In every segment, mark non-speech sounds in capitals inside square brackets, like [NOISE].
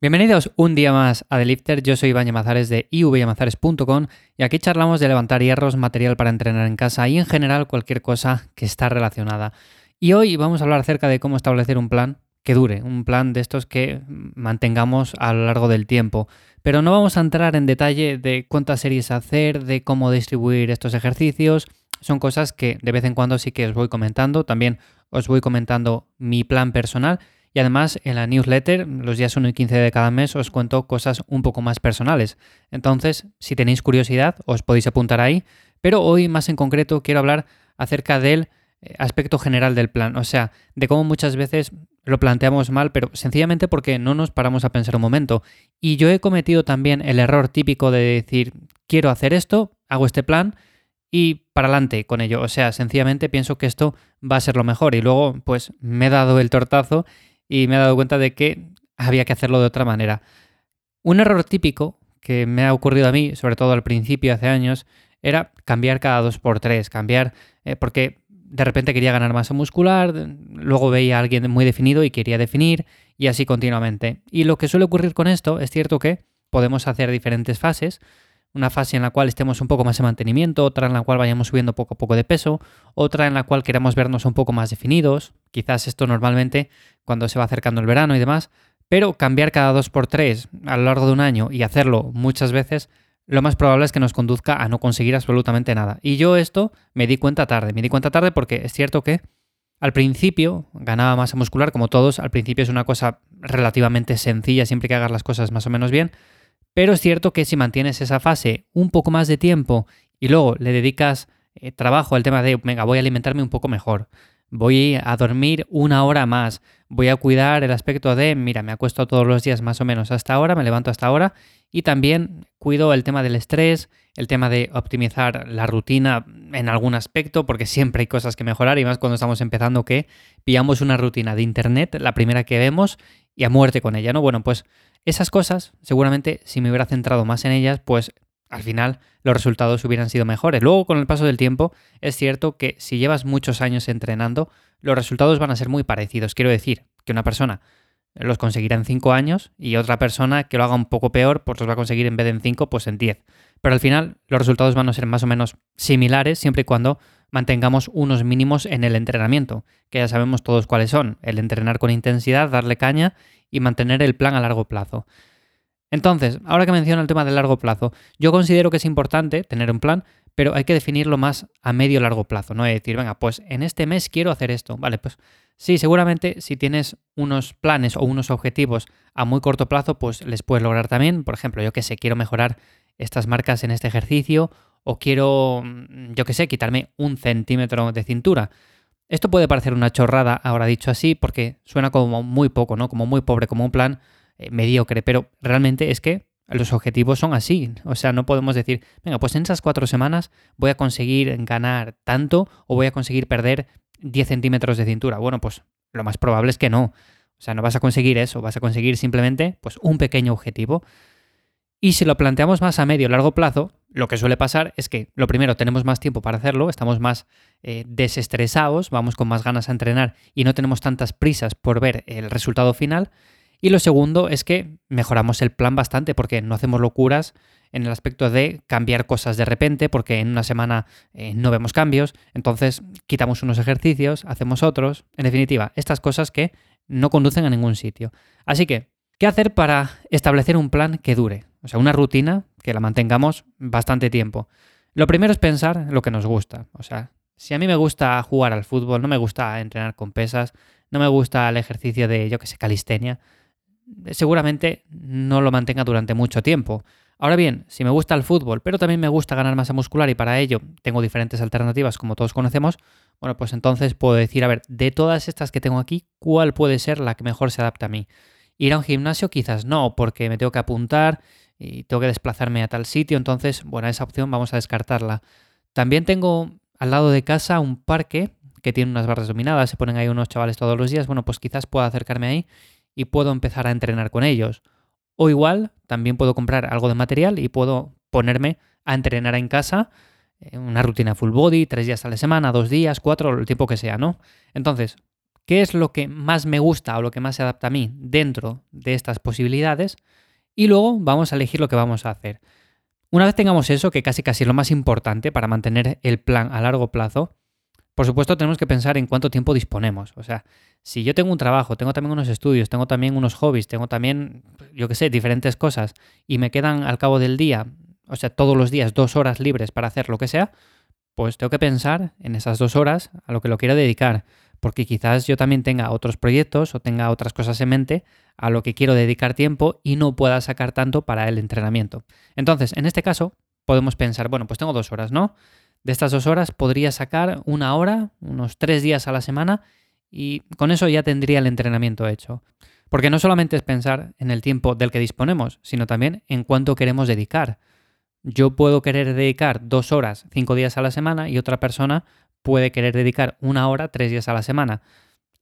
Bienvenidos un día más a The Lifter, yo soy Iván Yamazares de ivyamazares.com y aquí charlamos de levantar hierros, material para entrenar en casa y en general cualquier cosa que está relacionada. Y hoy vamos a hablar acerca de cómo establecer un plan que dure, un plan de estos que mantengamos a lo largo del tiempo. Pero no vamos a entrar en detalle de cuántas series hacer, de cómo distribuir estos ejercicios, son cosas que de vez en cuando sí que os voy comentando, también os voy comentando mi plan personal y además en la newsletter, los días 1 y 15 de cada mes, os cuento cosas un poco más personales. Entonces, si tenéis curiosidad, os podéis apuntar ahí. Pero hoy más en concreto quiero hablar acerca del eh, aspecto general del plan. O sea, de cómo muchas veces lo planteamos mal, pero sencillamente porque no nos paramos a pensar un momento. Y yo he cometido también el error típico de decir, quiero hacer esto, hago este plan y para adelante con ello. O sea, sencillamente pienso que esto va a ser lo mejor. Y luego, pues me he dado el tortazo y me he dado cuenta de que había que hacerlo de otra manera. Un error típico que me ha ocurrido a mí, sobre todo al principio, hace años, era cambiar cada dos por tres, cambiar, eh, porque de repente quería ganar masa muscular, luego veía a alguien muy definido y quería definir, y así continuamente. Y lo que suele ocurrir con esto es cierto que podemos hacer diferentes fases, una fase en la cual estemos un poco más en mantenimiento, otra en la cual vayamos subiendo poco a poco de peso, otra en la cual queramos vernos un poco más definidos, quizás esto normalmente cuando se va acercando el verano y demás, pero cambiar cada dos por tres a lo largo de un año y hacerlo muchas veces, lo más probable es que nos conduzca a no conseguir absolutamente nada. Y yo esto me di cuenta tarde, me di cuenta tarde porque es cierto que al principio ganaba masa muscular, como todos, al principio es una cosa relativamente sencilla siempre que hagas las cosas más o menos bien, pero es cierto que si mantienes esa fase un poco más de tiempo y luego le dedicas eh, trabajo al tema de, venga, voy a alimentarme un poco mejor, voy a dormir una hora más, voy a cuidar el aspecto de, mira, me acuesto todos los días más o menos hasta ahora, me levanto hasta ahora y también cuido el tema del estrés, el tema de optimizar la rutina en algún aspecto, porque siempre hay cosas que mejorar y más cuando estamos empezando que pillamos una rutina de internet, la primera que vemos y a muerte con ella, ¿no? Bueno, pues esas cosas, seguramente, si me hubiera centrado más en ellas, pues al final los resultados hubieran sido mejores. Luego, con el paso del tiempo, es cierto que si llevas muchos años entrenando, los resultados van a ser muy parecidos. Quiero decir que una persona los conseguirá en 5 años y otra persona que lo haga un poco peor, pues los va a conseguir en vez de en 5, pues en 10. Pero al final los resultados van a ser más o menos similares siempre y cuando mantengamos unos mínimos en el entrenamiento, que ya sabemos todos cuáles son. El entrenar con intensidad, darle caña y mantener el plan a largo plazo. Entonces, ahora que menciono el tema del largo plazo, yo considero que es importante tener un plan, pero hay que definirlo más a medio largo plazo, no es decir, venga, pues en este mes quiero hacer esto, vale, pues sí, seguramente si tienes unos planes o unos objetivos a muy corto plazo, pues les puedes lograr también, por ejemplo, yo que sé, quiero mejorar estas marcas en este ejercicio o quiero, mm, yo que sé, quitarme un centímetro de cintura. Esto puede parecer una chorrada, ahora dicho así, porque suena como muy poco, ¿no? Como muy pobre, como un plan mediocre, pero realmente es que los objetivos son así. O sea, no podemos decir, venga, pues en esas cuatro semanas voy a conseguir ganar tanto o voy a conseguir perder 10 centímetros de cintura. Bueno, pues lo más probable es que no. O sea, no vas a conseguir eso, vas a conseguir simplemente pues, un pequeño objetivo. Y si lo planteamos más a medio o largo plazo, lo que suele pasar es que, lo primero, tenemos más tiempo para hacerlo, estamos más eh, desestresados, vamos con más ganas a entrenar y no tenemos tantas prisas por ver el resultado final. Y lo segundo es que mejoramos el plan bastante porque no hacemos locuras en el aspecto de cambiar cosas de repente porque en una semana eh, no vemos cambios, entonces quitamos unos ejercicios, hacemos otros, en definitiva, estas cosas que no conducen a ningún sitio. Así que, ¿qué hacer para establecer un plan que dure? O sea, una rutina que la mantengamos bastante tiempo. Lo primero es pensar lo que nos gusta. O sea, si a mí me gusta jugar al fútbol, no me gusta entrenar con pesas, no me gusta el ejercicio de, yo que sé, calistenia, seguramente no lo mantenga durante mucho tiempo. Ahora bien, si me gusta el fútbol, pero también me gusta ganar masa muscular y para ello tengo diferentes alternativas como todos conocemos, bueno, pues entonces puedo decir, a ver, de todas estas que tengo aquí, ¿cuál puede ser la que mejor se adapta a mí? Ir a un gimnasio quizás no, porque me tengo que apuntar y tengo que desplazarme a tal sitio, entonces, bueno, esa opción vamos a descartarla. También tengo al lado de casa un parque que tiene unas barras dominadas, se ponen ahí unos chavales todos los días, bueno, pues quizás pueda acercarme ahí y puedo empezar a entrenar con ellos. O igual, también puedo comprar algo de material y puedo ponerme a entrenar en casa, eh, una rutina full body, tres días a la semana, dos días, cuatro, el tiempo que sea, ¿no? Entonces, qué es lo que más me gusta o lo que más se adapta a mí dentro de estas posibilidades y luego vamos a elegir lo que vamos a hacer. Una vez tengamos eso, que casi casi es lo más importante para mantener el plan a largo plazo, por supuesto tenemos que pensar en cuánto tiempo disponemos. O sea, si yo tengo un trabajo, tengo también unos estudios, tengo también unos hobbies, tengo también, yo qué sé, diferentes cosas y me quedan al cabo del día, o sea, todos los días dos horas libres para hacer lo que sea, pues tengo que pensar en esas dos horas a lo que lo quiero dedicar porque quizás yo también tenga otros proyectos o tenga otras cosas en mente a lo que quiero dedicar tiempo y no pueda sacar tanto para el entrenamiento. Entonces, en este caso, podemos pensar, bueno, pues tengo dos horas, ¿no? De estas dos horas podría sacar una hora, unos tres días a la semana, y con eso ya tendría el entrenamiento hecho. Porque no solamente es pensar en el tiempo del que disponemos, sino también en cuánto queremos dedicar. Yo puedo querer dedicar dos horas, cinco días a la semana, y otra persona puede querer dedicar una hora tres días a la semana.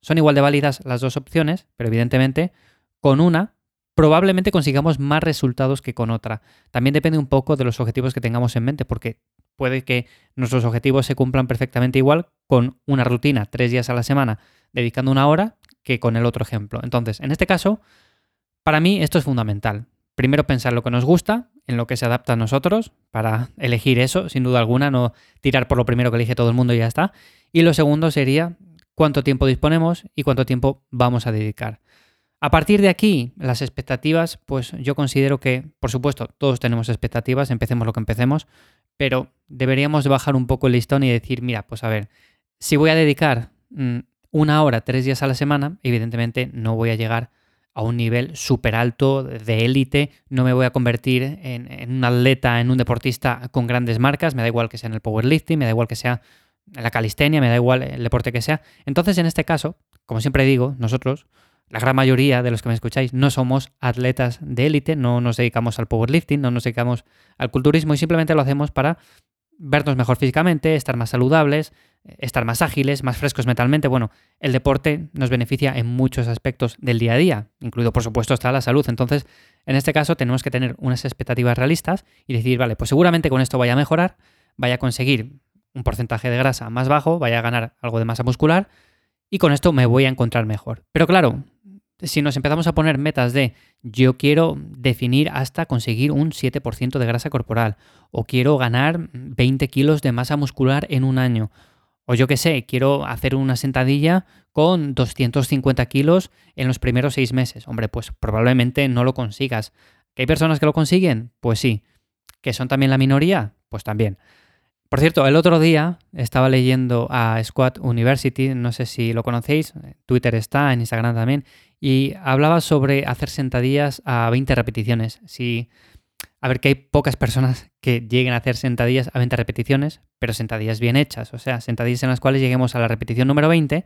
Son igual de válidas las dos opciones, pero evidentemente con una probablemente consigamos más resultados que con otra. También depende un poco de los objetivos que tengamos en mente, porque puede que nuestros objetivos se cumplan perfectamente igual con una rutina tres días a la semana dedicando una hora que con el otro ejemplo. Entonces, en este caso, para mí esto es fundamental. Primero pensar lo que nos gusta, en lo que se adapta a nosotros, para elegir eso, sin duda alguna, no tirar por lo primero que elige todo el mundo y ya está. Y lo segundo sería cuánto tiempo disponemos y cuánto tiempo vamos a dedicar. A partir de aquí, las expectativas, pues yo considero que, por supuesto, todos tenemos expectativas, empecemos lo que empecemos, pero deberíamos bajar un poco el listón y decir, mira, pues a ver, si voy a dedicar mm, una hora, tres días a la semana, evidentemente no voy a llegar a un nivel súper alto de élite, no me voy a convertir en, un atleta, en un deportista con grandes marcas, me da igual que sea en el powerlifting, me da igual que sea en la calistenia, me da igual el deporte que sea. Entonces, en este caso, como siempre digo, nosotros, la gran mayoría de los que me escucháis, no somos atletas de élite, no nos dedicamos al powerlifting, no nos dedicamos al culturismo y simplemente lo hacemos para vernos mejor físicamente, estar más saludables, estar más ágiles, más frescos mentalmente. Bueno, el deporte nos beneficia en muchos aspectos del día a día, incluido por supuesto está la salud. Entonces, en este caso tenemos que tener unas expectativas realistas y decir, vale, pues seguramente con esto vaya a mejorar, vaya a conseguir un porcentaje de grasa más bajo, vaya a ganar algo de masa muscular y con esto me voy a encontrar mejor. Pero claro, si nos empezamos a poner metas de yo quiero definir hasta conseguir un 7% de grasa corporal o quiero ganar 20 kilos de masa muscular en un año o yo qué sé, quiero hacer una sentadilla con 250 kilos en los primeros seis meses. Hombre, pues probablemente no lo consigas. ¿Que hay personas que lo consiguen? Pues sí. ¿Que son también la minoría? Pues también. Por cierto, el otro día estaba leyendo a Squat University, no sé si lo conocéis, Twitter está, en Instagram también, y hablaba sobre hacer sentadillas a 20 repeticiones. Si a ver que hay pocas personas que lleguen a hacer sentadillas a 20 repeticiones, pero sentadillas bien hechas, o sea, sentadillas en las cuales lleguemos a la repetición número 20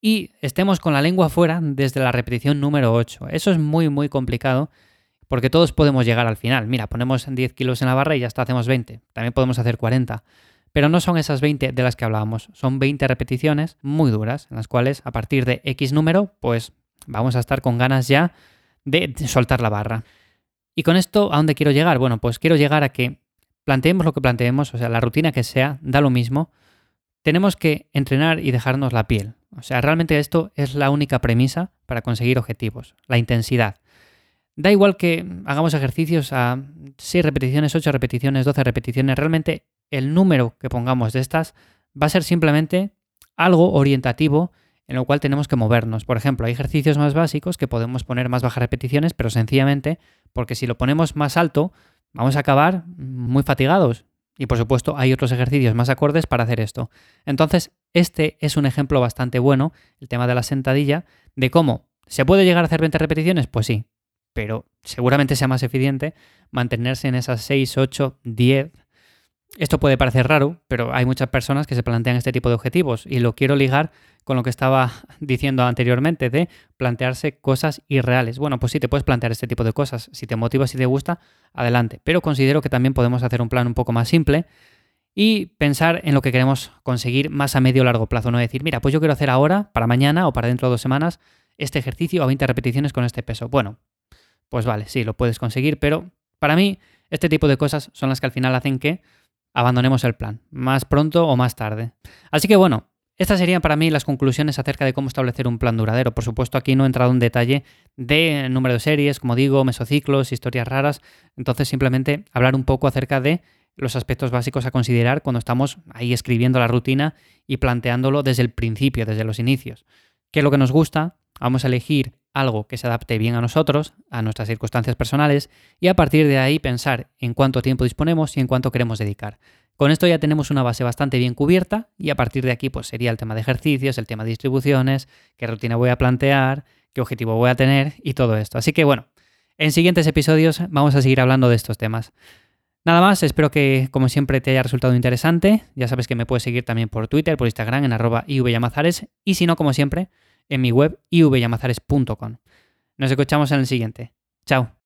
y estemos con la lengua fuera desde la repetición número 8. Eso es muy, muy complicado porque todos podemos llegar al final. Mira, ponemos 10 kilos en la barra y ya está, hacemos 20. También podemos hacer 40. Pero no son esas 20 de las que hablábamos, son 20 repeticiones muy duras, en las cuales a partir de X número, pues vamos a estar con ganas ya de soltar la barra. Y con esto, ¿a dónde quiero llegar? Bueno, pues quiero llegar a que planteemos lo que planteemos, o sea, la rutina que sea, da lo mismo. Tenemos que entrenar y dejarnos la piel. O sea, realmente esto es la única premisa para conseguir objetivos, la intensidad. Da igual que hagamos ejercicios a 6 repeticiones, 8 repeticiones, 12 repeticiones, realmente el número que pongamos de estas va a ser simplemente algo orientativo en lo cual tenemos que movernos. Por ejemplo, hay ejercicios más básicos que podemos poner más bajas repeticiones, pero sencillamente porque si lo ponemos más alto, vamos a acabar muy fatigados. Y por supuesto, hay otros ejercicios más acordes para hacer esto. Entonces, este es un ejemplo bastante bueno, el tema de la sentadilla, de cómo se puede llegar a hacer 20 repeticiones, pues sí, pero seguramente sea más eficiente mantenerse en esas 6, 8, 10 esto puede parecer raro, pero hay muchas personas que se plantean este tipo de objetivos y lo quiero ligar con lo que estaba [LAUGHS] diciendo anteriormente de plantearse cosas irreales. Bueno, pues sí, te puedes plantear este tipo de cosas. Si te motiva, si te gusta, adelante. Pero considero que también podemos hacer un plan un poco más simple y pensar en lo que queremos conseguir más a medio o largo plazo. No decir, mira, pues yo quiero hacer ahora, para mañana o para dentro de dos semanas, este ejercicio a 20 repeticiones con este peso. Bueno, pues vale, sí, lo puedes conseguir, pero para mí este tipo de cosas son las que al final hacen que abandonemos el plan, más pronto o más tarde. Así que bueno, Estas serían para mí las conclusiones acerca de cómo establecer un plan duradero. Por supuesto, aquí no he entrado en detalle de número de series, como digo, mesociclos, historias raras. Entonces, simplemente hablar un poco acerca de los aspectos básicos a considerar cuando estamos ahí escribiendo la rutina y planteándolo desde el principio, desde los inicios. ¿Qué es lo que nos gusta? Vamos a elegir algo que se adapte bien a nosotros, a nuestras circunstancias personales, y a partir de ahí pensar en cuánto tiempo disponemos y en cuánto queremos dedicar. Con esto ya tenemos una base bastante bien cubierta y a partir de aquí pues sería el tema de ejercicios, el tema de distribuciones, qué rutina voy a plantear, qué objetivo voy a tener y todo esto. Así que bueno, en siguientes episodios vamos a seguir hablando de estos temas. Nada más, espero que como siempre te haya resultado interesante. Ya sabes que me puedes seguir también por Twitter, por Instagram en arroba ivyamazares y si no, como siempre, en mi web ivyamazares.com. Nos escuchamos en el siguiente. Chao.